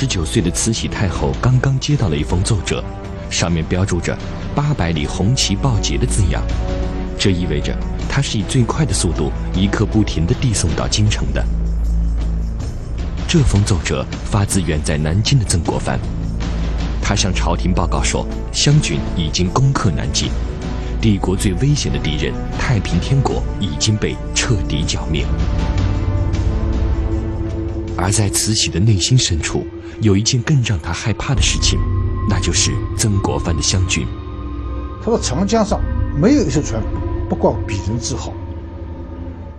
十九岁的慈禧太后刚刚接到了一封奏折，上面标注着“八百里红旗报捷”的字样，这意味着她是以最快的速度一刻不停地递送到京城的。这封奏折发自远在南京的曾国藩，他向朝廷报告说，湘军已经攻克南京，帝国最危险的敌人太平天国已经被彻底剿灭。而在慈禧的内心深处，有一件更让他害怕的事情，那就是曾国藩的湘军。他说：“长江上没有一艘船不挂鄙人字号，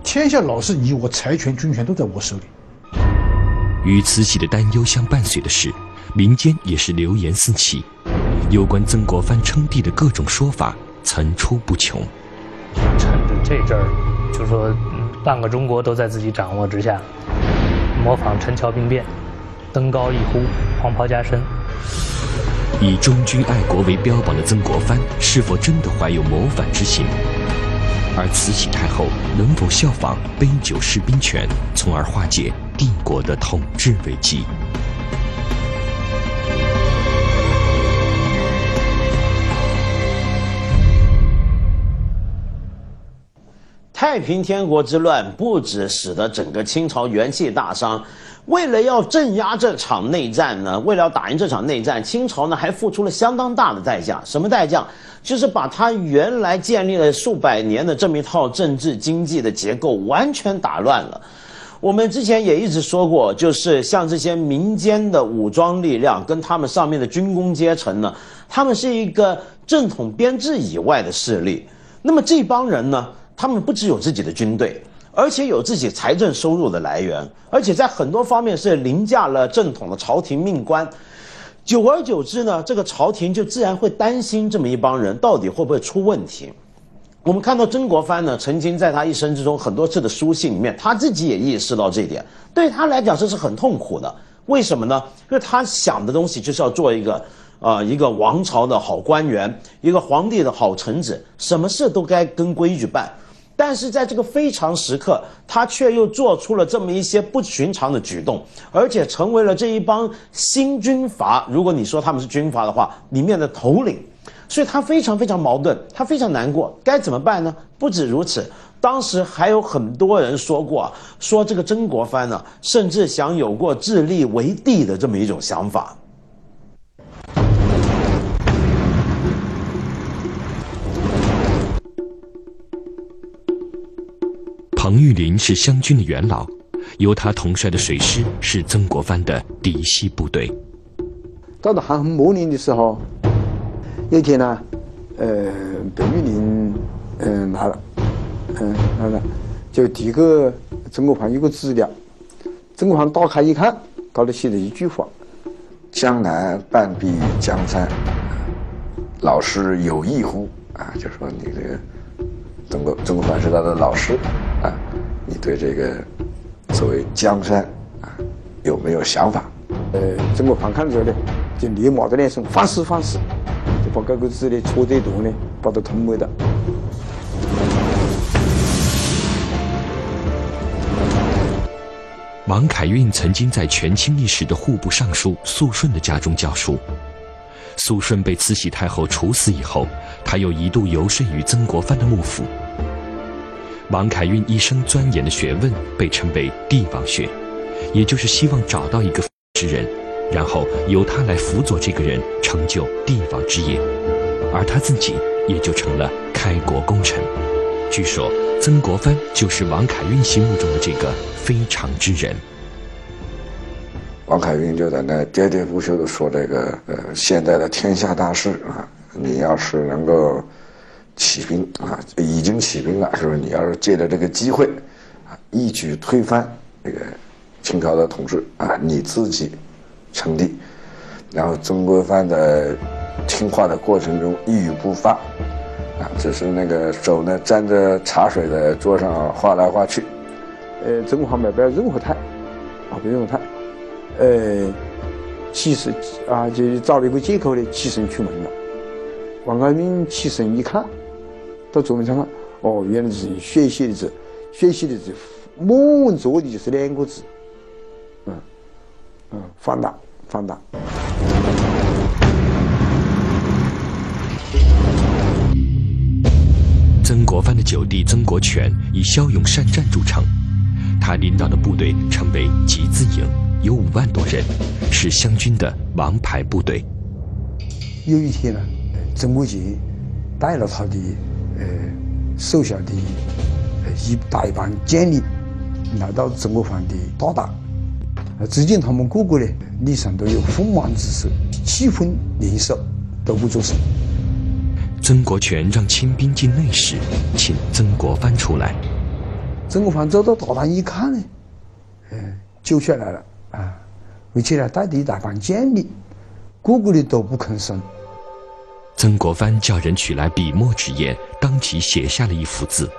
天下老是你我财权军权都在我手里。”与慈禧的担忧相伴随的是，民间也是流言四起，有关曾国藩称帝的各种说法层出不穷。趁着这阵儿，就说半个中国都在自己掌握之下。模仿陈桥兵变，登高一呼，黄袍加身。以忠君爱国为标榜的曾国藩，是否真的怀有谋反之心？而慈禧太后能否效仿杯酒释兵权，从而化解帝国的统治危机？太平天国之乱不止使得整个清朝元气大伤，为了要镇压这场内战呢，为了要打赢这场内战，清朝呢还付出了相当大的代价。什么代价？就是把它原来建立了数百年的这么一套政治经济的结构完全打乱了。我们之前也一直说过，就是像这些民间的武装力量跟他们上面的军工阶层呢，他们是一个正统编制以外的势力。那么这帮人呢？他们不只有自己的军队，而且有自己财政收入的来源，而且在很多方面是凌驾了正统的朝廷命官。久而久之呢，这个朝廷就自然会担心这么一帮人到底会不会出问题。我们看到曾国藩呢，曾经在他一生之中很多次的书信里面，他自己也意识到这一点，对他来讲这是很痛苦的。为什么呢？因为他想的东西就是要做一个啊一个王朝的好官员，一个皇帝的好臣子，什么事都该跟规矩办。但是在这个非常时刻，他却又做出了这么一些不寻常的举动，而且成为了这一帮新军阀，如果你说他们是军阀的话，里面的头领，所以他非常非常矛盾，他非常难过，该怎么办呢？不止如此，当时还有很多人说过，啊说这个曾国藩呢，甚至想有过自立为帝的这么一种想法。彭玉林是湘军的元老，由他统帅的水师是曾国藩的嫡系部队。到了寒风末年的时候，那天呢，呃，彭玉林嗯来了，嗯来了，就递给曾国藩一个资料。曾国藩打开一看，高头写了一句话：“江南半壁江山，老师有意乎？”啊，就说你这个。曾国曾国藩是他的老师，你对这个所谓江山啊有没有想法？呃，曾国藩看之后呢，就立马的那种方式方式，就把这个字呢戳这图呢，把它吞没了。王凯运曾经在权倾一时的户部尚书肃顺的家中教书，肃顺被慈禧太后处死以后。他又一度游说于曾国藩的幕府。王凯运一生钻研的学问被称为帝王学，也就是希望找到一个之人，然后由他来辅佐这个人成就帝王之业，而他自己也就成了开国功臣。据说曾国藩就是王凯运心目中的这个非常之人。王凯运就在那喋喋不休地说：“这个呃，现在的天下大势啊。”你要是能够起兵啊，已经起兵了，是不是？你要是借着这个机会啊，一举推翻这个清朝的统治啊，你自己称帝，然后曾国藩在听话的过程中一语不发啊，只是那个手呢沾着茶水在桌上画来画去。呃，曾国藩没表任何态啊，不任何态。呃，起身啊，就找了一个借口呢，起身出门了。王安运起身一看，到桌面上看，哦，原来是血写的字，血写的字，满文字的就是两个字，嗯，嗯，放大。放大。曾国藩的九弟曾国荃以骁勇善战著称，他领导的部队称为集字营，有五万多人，是湘军的王牌部队。有一天呢，曾国荃带了他的呃手下的一大一帮将领来到曾国藩的大堂，只见他们个个呢脸上都有锋芒之色，气愤联手，都不作声。曾国荃让清兵进内室，请曾国藩出来。曾国藩走到大堂一看呢，嗯，救下来了啊，而且呢带着一大帮将领，个个的都不吭声。曾国藩叫人取来笔墨纸砚，当即写下了一幅字。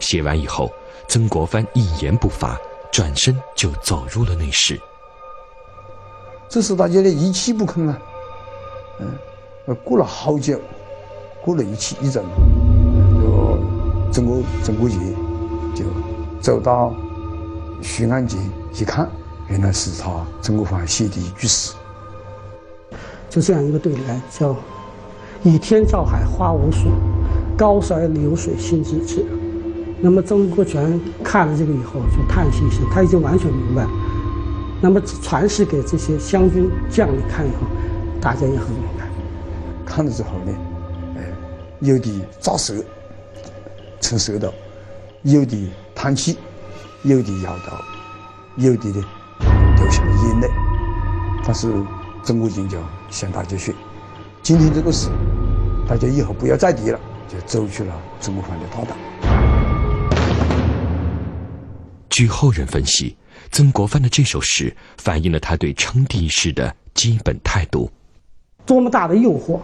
写完以后，曾国藩一言不发，转身就走入了内室。这时大家呢一气不吭啊，嗯，过了好久。过了一气一阵，就曾国曾国荃就走到徐案前一看，原来是他曾国藩写的一句诗，就这样一个对联，叫“倚天照海花无数，高山流水心自知”。那么曾国荃看了这个以后，就叹息一声，他已经完全明白。那么传示给这些湘军将领看以后，大家也很明白。看了之后呢？呃有的咂舌，扯舌头；有的叹气；有的摇头；有的呢流下了眼泪。但是曾国荃就向大家说：“今天这个事，大家以后不要再提了。”就走去了曾国藩的大堂。据后人分析，曾国藩的这首诗反映了他对称帝一事的基本态度。多么大的诱惑！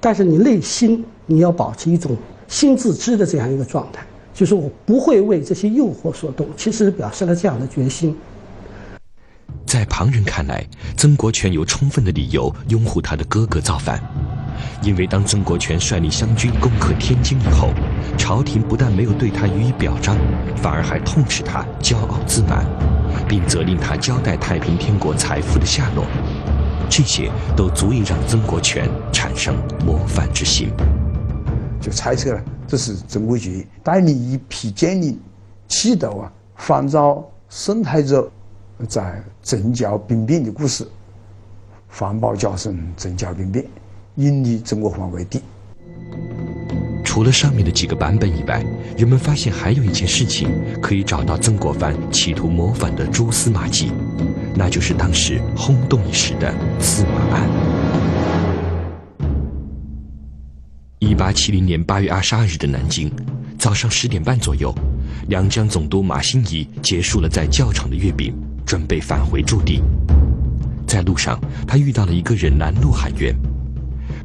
但是你内心你要保持一种心自知的这样一个状态，就是我不会为这些诱惑所动，其实表示了这样的决心。在旁人看来，曾国荃有充分的理由拥护他的哥哥造反，因为当曾国荃率领湘军攻克天津以后，朝廷不但没有对他予以表彰，反而还痛斥他骄傲自满，并责令他交代太平天国财富的下落。这些都足以让曾国荃产生模范之心。就猜测了，这是曾国荃带领一批将领，企图啊仿照宋太祖在征剿兵变的故事，谎报家声征剿兵变，引立曾国藩为帝。除了上面的几个版本以外，人们发现还有一件事情可以找到曾国藩企图谋反的蛛丝马迹。那就是当时轰动一时的司马案。一八七零年八月二十二日的南京，早上十点半左右，两江总督马新贻结束了在教场的阅兵，准备返回驻地。在路上，他遇到了一个人拦路喊冤。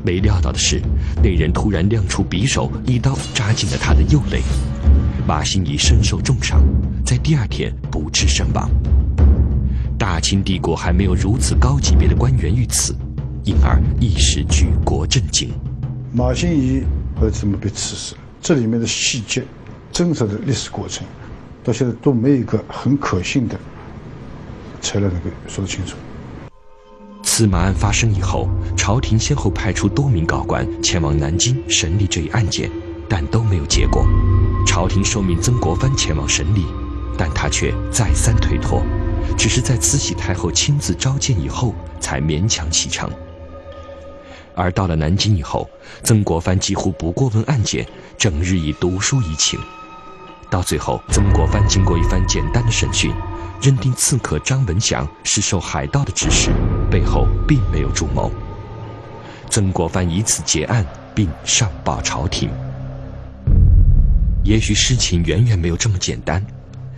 没料到的是，那人突然亮出匕首，一刀扎进了他的右肋。马新贻身受重伤，在第二天不治身亡。大清帝国还没有如此高级别的官员遇刺，因而一时举国震惊。马新贻为什么被刺死？这里面的细节、真实的历史过程，到现在都没有一个很可信的材料能够说得清楚。此马案发生以后，朝廷先后派出多名高官前往南京审理这一案件，但都没有结果。朝廷授命曾国藩前往审理，但他却再三推脱。只是在慈禧太后亲自召见以后，才勉强启程。而到了南京以后，曾国藩几乎不过问案件，整日以读书怡情。到最后，曾国藩经过一番简单的审讯，认定刺客张文祥是受海盗的指使，背后并没有主谋。曾国藩以此结案，并上报朝廷。也许事情远远没有这么简单。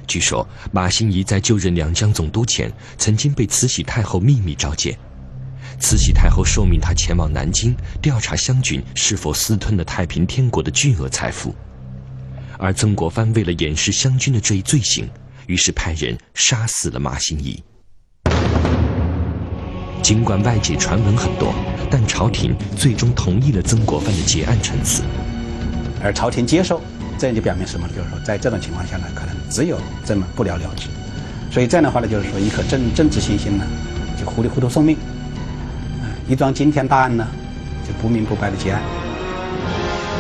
据说马新贻在就任两江总督前，曾经被慈禧太后秘密召见。慈禧太后授命他前往南京调查湘军是否私吞了太平天国的巨额财富。而曾国藩为了掩饰湘军的这一罪行，于是派人杀死了马新贻。尽管外界传闻很多，但朝廷最终同意了曾国藩的结案陈词。而朝廷接受。这样就表明什么？就是说，在这种情况下呢，可能只有这么不了了之。所以这样的话呢，就是说，一颗政政治信心呢，就糊里糊涂送命，一桩惊天大案呢，就不明不白的结案。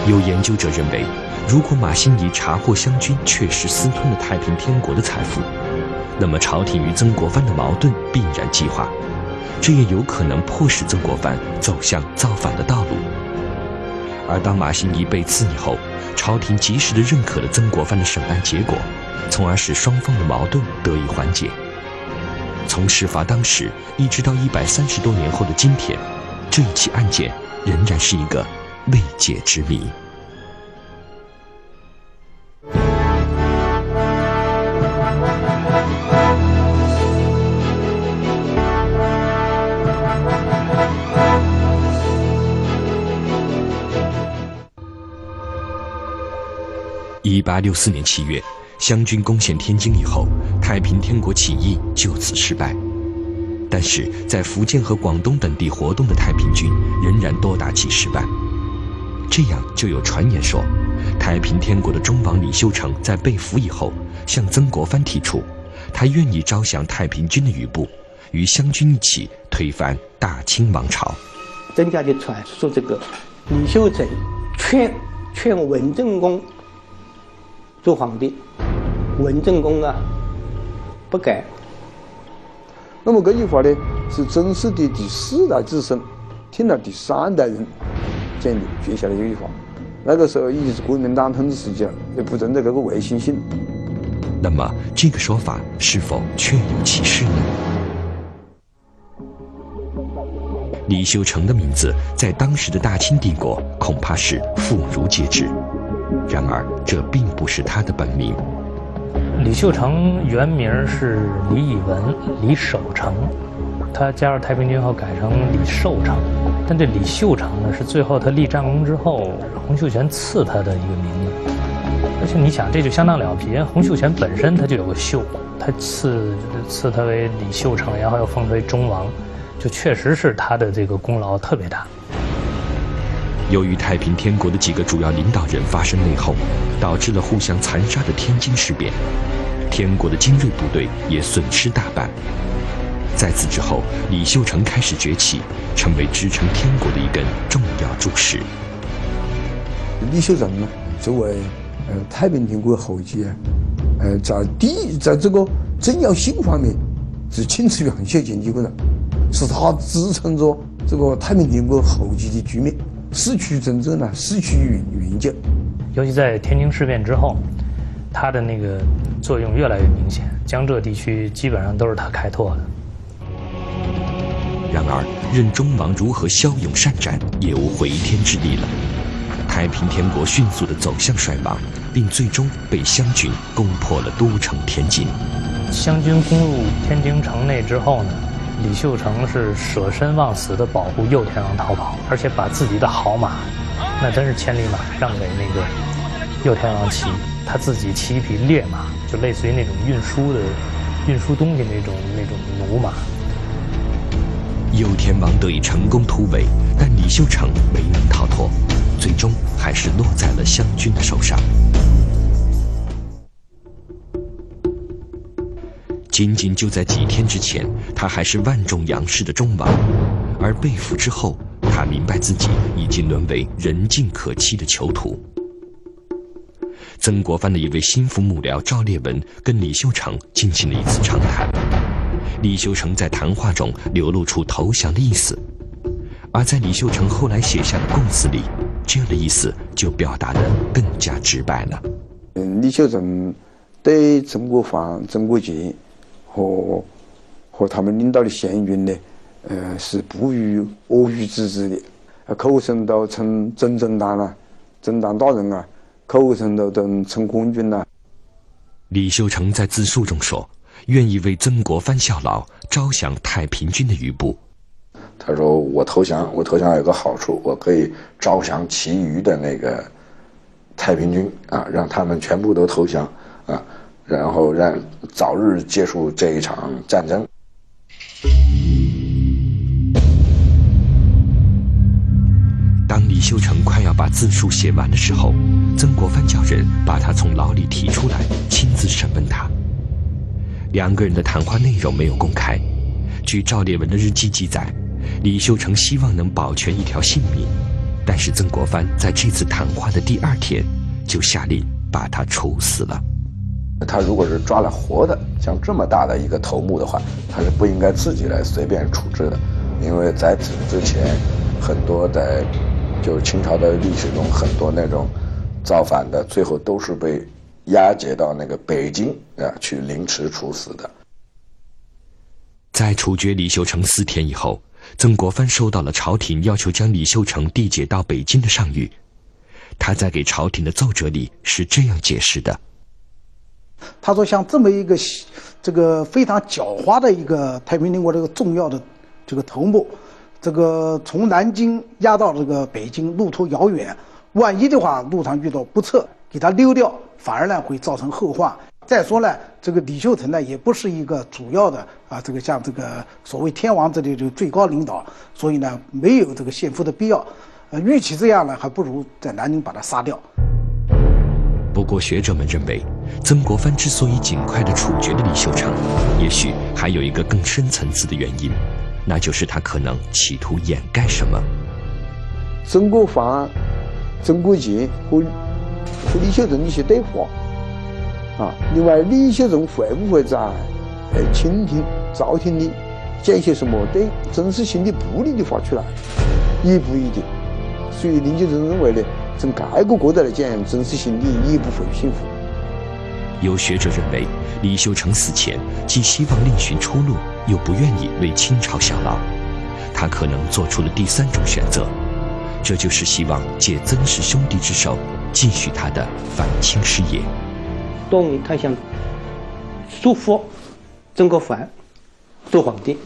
有研究者认为，如果马新贻查获湘军确实私吞了太平天国的财富，那么朝廷与曾国藩的矛盾必然激化，这也有可能迫使曾国藩走向造反的道路。而当马新贻被刺以后，朝廷及时的认可了曾国藩的审案结果，从而使双方的矛盾得以缓解。从事发当时一直到一百三十多年后的今天，这一起案件仍然是一个未解之谜。八六四年七月，湘军攻陷天津以后，太平天国起义就此失败。但是在福建和广东等地活动的太平军仍然多达几十万。这样就有传言说，太平天国的忠王李秀成在被俘以后，向曾国藩提出，他愿意招降太平军的余部，与湘军一起推翻大清王朝。曾家的传说，这个李秀成劝劝文正公。做皇帝，文正公啊，不改。那么这句话呢，是曾氏的第四代子孙听了第三代人讲的，接下来这句话。那个时候已经是国民党统治时期了，也不存在这个卫星性。那么这个说法是否确有其事呢？李秀成的名字在当时的大清帝国恐怕是妇孺皆知。然而，这并不是他的本名。李秀成原名是李以文、李守成，他加入太平军后改成李寿成。但这李秀成呢，是最后他立战功之后，洪秀全赐他的一个名字。而且你想，这就相当了不起，洪秀全本身他就有个秀，他赐赐他为李秀成，然后又封他为忠王，就确实是他的这个功劳特别大。由于太平天国的几个主要领导人发生内讧，导致了互相残杀的天津事变，天国的精锐部队也损失大半。在此之后，李秀成开始崛起，成为支撑天国的一根重要柱石。李秀成呢，作为呃太平天国后继啊，呃在第在这个政要性方面是仅次于洪秀全几个人，是他支撑着这个太平天国后继的局面。失去政治呢，失去云云劲。尤其在天津事变之后，他的那个作用越来越明显。江浙地区基本上都是他开拓的。然而，任中王如何骁勇善战，也无回天之力了。太平天国迅速的走向衰亡，并最终被湘军攻破了都城天津。湘军攻入天津城内之后呢？李秀成是舍身忘死的保护右天王逃跑，而且把自己的好马，那真是千里马，让给那个右天王骑，他自己骑一匹烈马，就类似于那种运输的、运输东西那种那种驽马。右天王得以成功突围，但李秀成没能逃脱，最终还是落在了湘军的手上。仅仅就在几天之前，他还是万众仰视的忠王，而被俘之后，他明白自己已经沦为人尽可欺的囚徒。曾国藩的一位心腹幕僚赵烈文跟李秀成进行了一次长谈，李秀成在谈话中流露出投降的意思，而在李秀成后来写下的供词里，这样的意思就表达得更加直白了。嗯，李秀成对曾国藩、曾国荃。和和他们领导的湘军呢，呃，是不予阿谀之至的，口声都称曾正旦啊，正旦大人啊，口声都等称昏君呐。李秀成在自述中说，愿意为曾国藩效劳，招降太平军的余部。他说：“我投降，我投降有个好处，我可以招降其余的那个太平军啊，让他们全部都投降啊。”然后让早日结束这一场战争。当李秀成快要把自述写完的时候，曾国藩叫人把他从牢里提出来，亲自审问他。两个人的谈话内容没有公开，据赵烈文的日记记载，李秀成希望能保全一条性命，但是曾国藩在这次谈话的第二天就下令把他处死了。他如果是抓了活的，像这么大的一个头目的话，他是不应该自己来随便处置的，因为在此之前，很多在就是清朝的历史中，很多那种造反的，最后都是被押解到那个北京啊去凌迟处死的。在处决李秀成四天以后，曾国藩收到了朝廷要求将李秀成递解到北京的上谕，他在给朝廷的奏折里是这样解释的。他说：“像这么一个这个非常狡猾的一个太平天国这个重要的这个头目，这个从南京押到这个北京，路途遥远，万一的话路上遇到不测，给他溜掉，反而呢会造成后患。再说呢，这个李秀成呢也不是一个主要的啊，这个像这个所谓天王这里的最高领导，所以呢没有这个献俘的必要。呃，与其这样呢，还不如在南京把他杀掉。”不过，学者们认为，曾国藩之所以尽快的处决了李秀成，也许还有一个更深层次的原因，那就是他可能企图掩盖什么。曾国藩、曾国荃和和李秀成的一些对话啊，另外李秀成会不会在呃倾听朝廷的讲一些什么对曾世信的不利的话出来，也不一定。所以林秀成认为呢。从各个角度来讲，曾世信你也不会幸福。有学者认为，李秀成死前既希望另寻出路，又不愿意为清朝效劳，他可能做出了第三种选择，这就是希望借曾氏兄弟之手，继续他的反清事业。东他想束缚曾国藩做皇帝，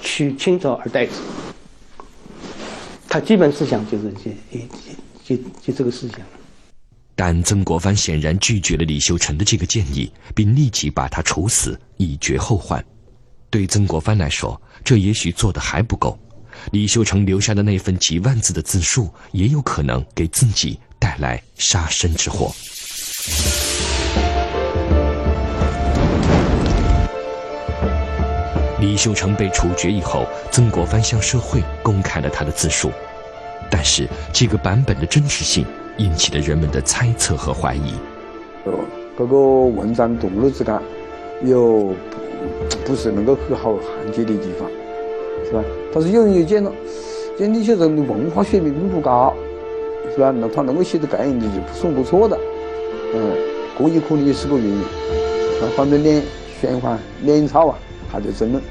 取清朝而代子。他基本思想就是这，就就就这个思想。但曾国藩显然拒绝了李秀成的这个建议，并立即把他处死，以绝后患。对曾国藩来说，这也许做的还不够。李秀成留下的那份几万字的自述，也有可能给自己带来杀身之祸。李秀成被处决以后，曾国藩向社会公开了他的自述，但是这个版本的真实性引起了人们的猜测和怀疑。哦，这个文章读了之间有不是能够很好焊接的地方，是吧？但是有人又讲了，讲李秀成的文化水平并不高，是吧？那他能够写得这样的就不算不错的，嗯，这也可能也是个原因。啊，反正两玄幻两草啊。还在争论。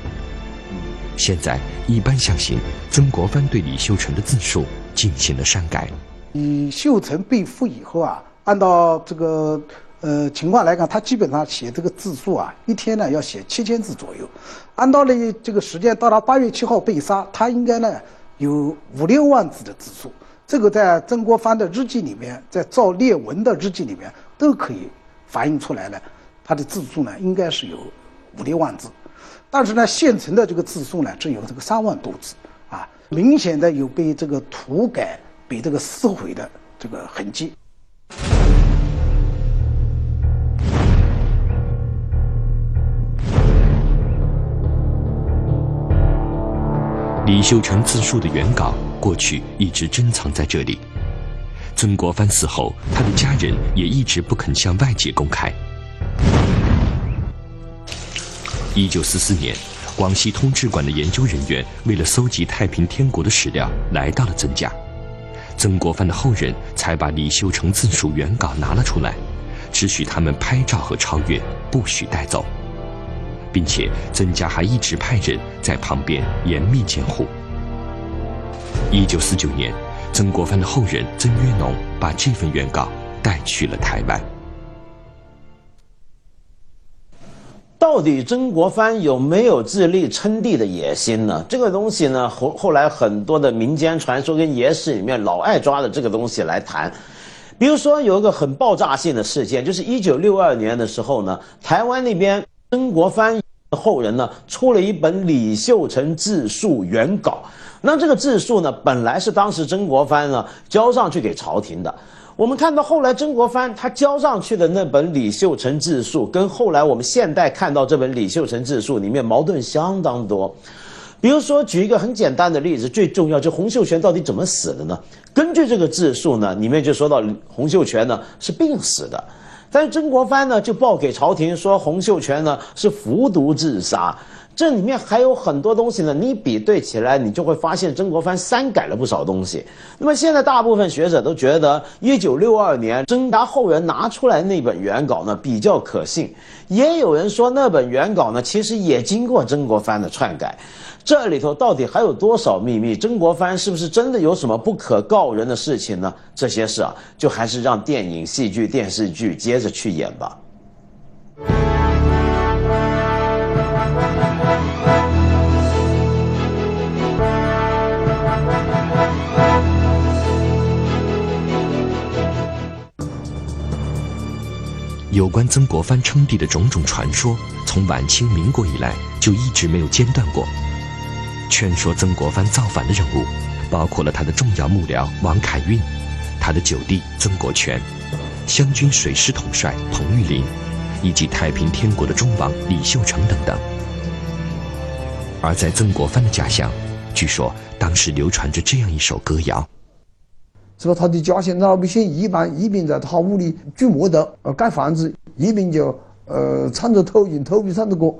现在一般相信，曾国藩对李秀成的自述进行了删改。李秀成被俘以后啊，按照这个呃情况来看，他基本上写这个自述啊，一天呢要写七千字左右。按道理这个时间，到达八月七号被杀，他应该呢有五六万字的自述。这个在曾国藩的日记里面，在赵烈文的日记里面都可以反映出来了。他的自述呢，应该是有五六万字。但是呢，现成的这个字数呢，只有这个三万多字，啊，明显的有被这个涂改、被这个撕毁的这个痕迹。李秀成自述的原稿过去一直珍藏在这里，曾国藩死后，他的家人也一直不肯向外界公开。一九四四年，广西通志馆的研究人员为了搜集太平天国的史料，来到了曾家。曾国藩的后人才把李秀成自述原稿拿了出来，只许他们拍照和抄阅，不许带走，并且曾家还一直派人在旁边严密监护。一九四九年，曾国藩的后人曾约农把这份原稿带去了台湾。到底曾国藩有没有自立称帝的野心呢？这个东西呢，后后来很多的民间传说跟野史里面老爱抓的这个东西来谈。比如说有一个很爆炸性的事件，就是一九六二年的时候呢，台湾那边曾国藩后人呢出了一本李秀成自述原稿。那这个自述呢，本来是当时曾国藩呢交上去给朝廷的。我们看到后来曾国藩他交上去的那本《李秀成自述》，跟后来我们现代看到这本《李秀成自述》里面矛盾相当多。比如说，举一个很简单的例子，最重要就洪秀全到底怎么死的呢？根据这个自述呢，里面就说到洪秀全呢是病死的，但是曾国藩呢就报给朝廷说洪秀全呢是服毒自杀。这里面还有很多东西呢，你比对起来，你就会发现曾国藩删改了不少东西。那么现在大部分学者都觉得，一九六二年曾达后人拿出来那本原稿呢比较可信，也有人说那本原稿呢其实也经过曾国藩的篡改。这里头到底还有多少秘密？曾国藩是不是真的有什么不可告人的事情呢？这些事啊，就还是让电影、戏剧、电视剧接着去演吧。有关曾国藩称帝的种种传说，从晚清民国以来就一直没有间断过。劝说曾国藩造反的人物，包括了他的重要幕僚王凯运，他的九弟曾国荃，湘军水师统帅彭玉麟，以及太平天国的忠王李秀成等等。而在曾国藩的家乡，据说当时流传着这样一首歌谣。是吧？他的家乡老百姓一般一边在他屋里锯木头、呃盖房子，一边就呃唱着偷用偷鼻唱的歌，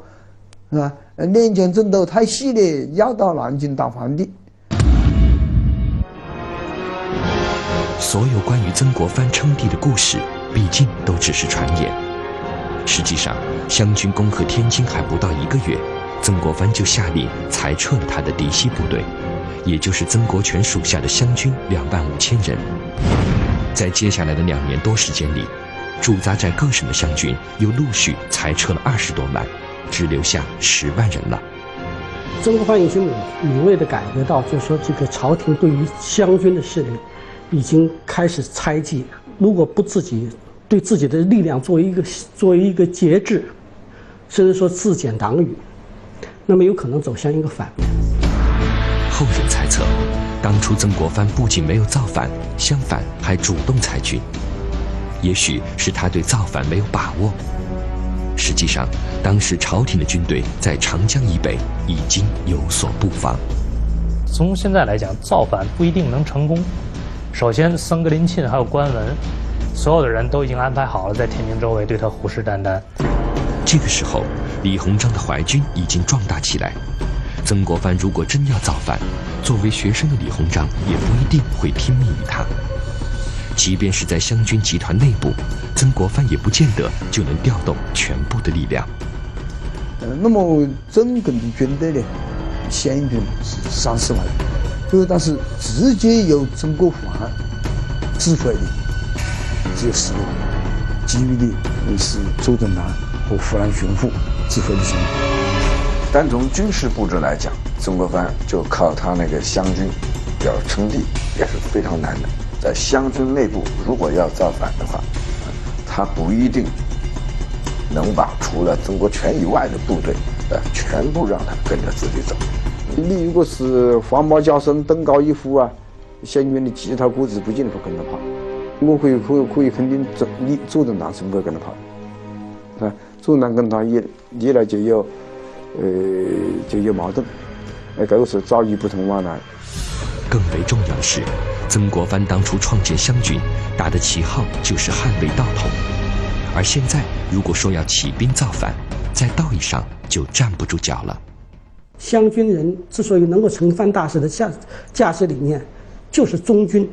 是吧？两江争斗太细了，要到南京当皇帝。所有关于曾国藩称帝的故事，毕竟都只是传言。实际上，湘军攻克天津还不到一个月，曾国藩就下令裁撤了他的嫡系部队。也就是曾国荃属下的湘军两万五千人，在接下来的两年多时间里，驻扎在各省的湘军又陆续裁撤了二十多万，只留下十万人了。曾国藩已经敏锐地感觉到，就是说这个朝廷对于湘军的势力已经开始猜忌，如果不自己对自己的力量作为一个作为一个节制，甚至说自检党羽，那么有可能走向一个反面。后人猜测，当初曾国藩不仅没有造反，相反还主动裁军，也许是他对造反没有把握。实际上，当时朝廷的军队在长江以北已经有所布防。从现在来讲，造反不一定能成功。首先，僧格林沁还有关文，所有的人都已经安排好了，在天津周围对他虎视眈眈。这个时候，李鸿章的淮军已经壮大起来。曾国藩如果真要造反，作为学生的李鸿章也不一定会听命于他。即便是在湘军集团内部，曾国藩也不见得就能调动全部的力量。呃，那么整个的军队呢，湘军是三十万人，呃，但是直接由曾国藩指挥的只有十万，其余的是周震南和湖南巡抚指挥的。单从军事布置来讲，曾国藩就靠他那个湘军要称帝也是非常难的。在湘军内部，如果要造反的话，他不一定能把除了曾国荃以外的部队，呃，全部让他跟着自己走。你如果是黄毛加身、登高一呼啊，湘军的其他股子不见得会跟着跑。我可以可以可以肯定，周你周震南是不会跟着跑的。啊，周震南跟他一一来就有。呃，就有矛盾，呃，都是遭遇不同往来。更为重要的是，曾国藩当初创建湘军，打的旗号就是捍卫道统，而现在如果说要起兵造反，在道义上就站不住脚了。湘军人之所以能够成藩大事的价价值理念，就是忠君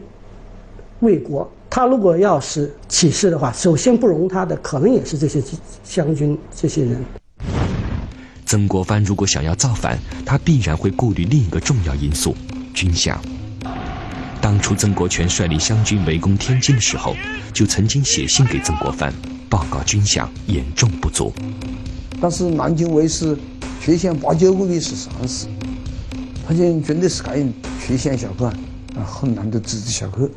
为国。他如果要是起事的话，首先不容他的，可能也是这些湘军这些人。曾国藩如果想要造反，他必然会顾虑另一个重要因素——军饷。当初曾国荃率领湘军围攻天津的时候，就曾经写信给曾国藩，报告军饷严重不足。但是南京卫士缺饷八九个月是常事，他讲军队是该缺饷下课啊，很难得支持下课。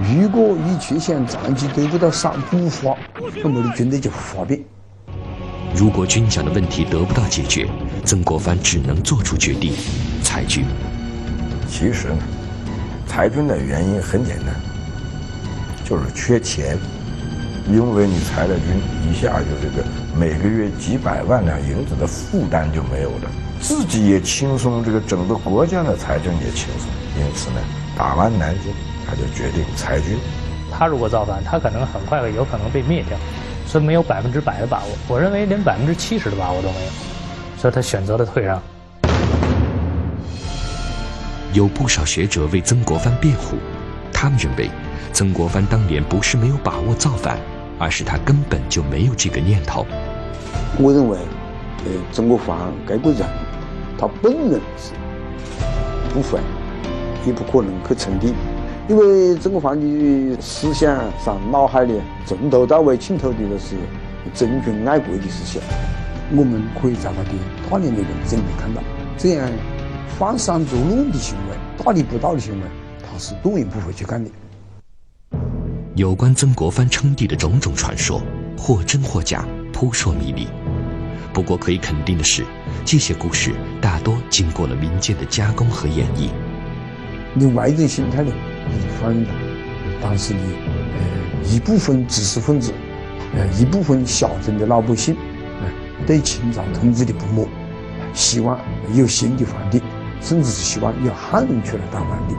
如果一缺饷长期得不到少补发，那么的军队就发兵。如果军饷的问题得不到解决，曾国藩只能做出决定，裁军。其实呢，裁军的原因很简单，就是缺钱，因为你裁了军，一下就这个每个月几百万两银子的负担就没有了，自己也轻松，这个整个国家的财政也轻松。因此呢，打完南京，他就决定裁军。他如果造反，他可能很快有可能被灭掉，所以没有百分之百的把握。我认为连百分之七十的把握都没有，所以他选择了退让。有不少学者为曾国藩辩护，他们认为，曾国藩当年不是没有把握造反，而是他根本就没有这个念头。我认为，呃，曾国藩这个人，他本人是不会，也不可能去称帝，因为曾国藩的思想上脑海里从头到尾浸透的都是忠君爱国的思想。我们可以在他的大量的文章里看到，这样。犯山作乱的行为，大逆不道的行为，他是断然不会去干的。有关曾国藩称帝的种种传说，或真或假，扑朔迷离。不过可以肯定的是，这些故事大多经过了民间的加工和演绎。你外人心态呢，是反的，但是呢，呃，一部分知识分子，呃，一部分小镇的老百姓，呃，对清朝统治的不满，希望有新的皇帝。甚至是希望有汉人出来当皇帝。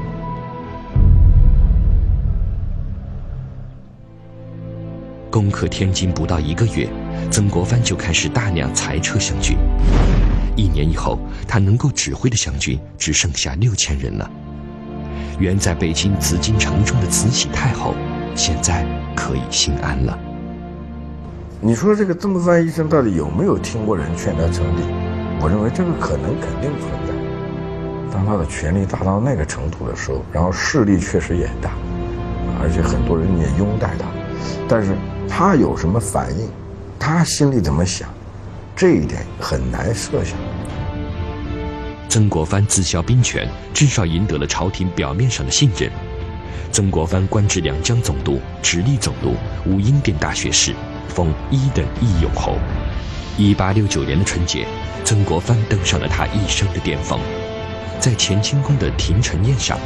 攻克天津不到一个月，曾国藩就开始大量裁撤湘军。一年以后，他能够指挥的湘军只剩下六千人了。原在北京紫禁城中的慈禧太后，现在可以心安了。你说这个曾国藩医生到底有没有听过人劝他称帝？我认为这个可能肯定存在。当他的权力达到那个程度的时候，然后势力确实也大，而且很多人也拥戴他，但是他有什么反应，他心里怎么想，这一点很难设想。曾国藩自效兵权，至少赢得了朝廷表面上的信任。曾国藩官至两江总督、直隶总督、武英殿大学士，封一等义勇侯。一八六九年的春节，曾国藩登上了他一生的巅峰。在乾清宫的廷臣宴上，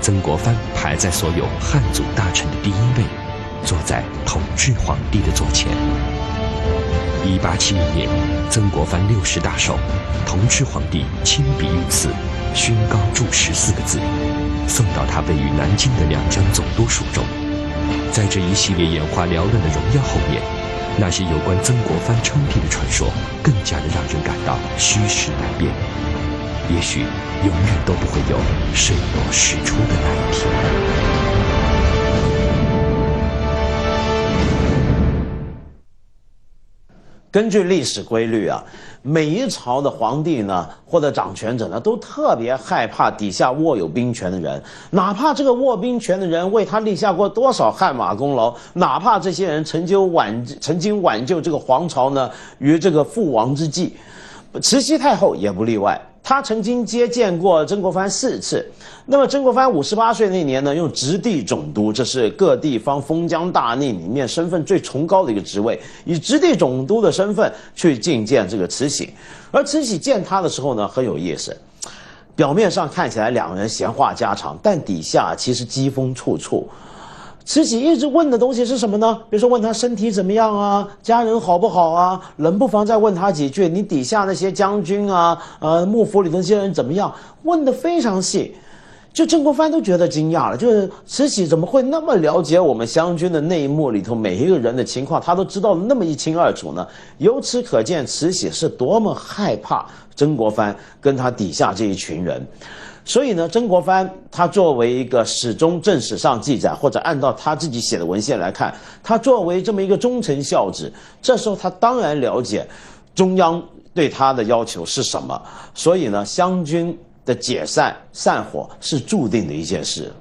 曾国藩排在所有汉族大臣的第一位，坐在同治皇帝的座前。一八七零年，曾国藩六十大寿，同治皇帝亲笔御赐“勋高柱”十四个字，送到他位于南京的两江总督署中。在这一系列眼花缭乱的荣耀后面，那些有关曾国藩称帝的传说，更加的让人感到虚实难辨。也许永远都不会有水落石出的那一天。根据历史规律啊，每一朝的皇帝呢，或者掌权者呢，都特别害怕底下握有兵权的人，哪怕这个握兵权的人为他立下过多少汗马功劳，哪怕这些人曾经挽曾经挽救这个皇朝呢于这个覆亡之际，慈禧太后也不例外。他曾经接见过曾国藩四次。那么，曾国藩五十八岁那年呢，用直隶总督，这是各地方封疆大吏里面身份最崇高的一个职位，以直隶总督的身份去觐见这个慈禧。而慈禧见他的时候呢，很有意思，表面上看起来两个人闲话家常，但底下其实讥讽处处。慈禧一直问的东西是什么呢？比如说问他身体怎么样啊，家人好不好啊？冷不防再问他几句，你底下那些将军啊，呃，幕府里那些人怎么样？问的非常细，就曾国藩都觉得惊讶了，就是慈禧怎么会那么了解我们湘军的内幕里头每一个人的情况，他都知道的那么一清二楚呢？由此可见，慈禧是多么害怕曾国藩跟他底下这一群人。所以呢，曾国藩他作为一个始终正史上记载，或者按照他自己写的文献来看，他作为这么一个忠臣孝子，这时候他当然了解中央对他的要求是什么。所以呢，湘军的解散散伙是注定的一件事。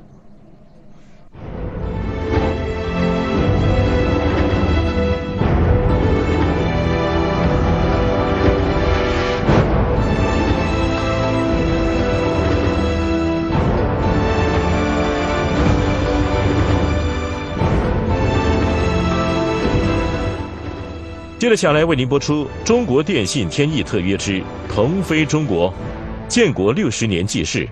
接着下来为您播出中国电信天翼特约之腾飞中国，建国六十年纪事。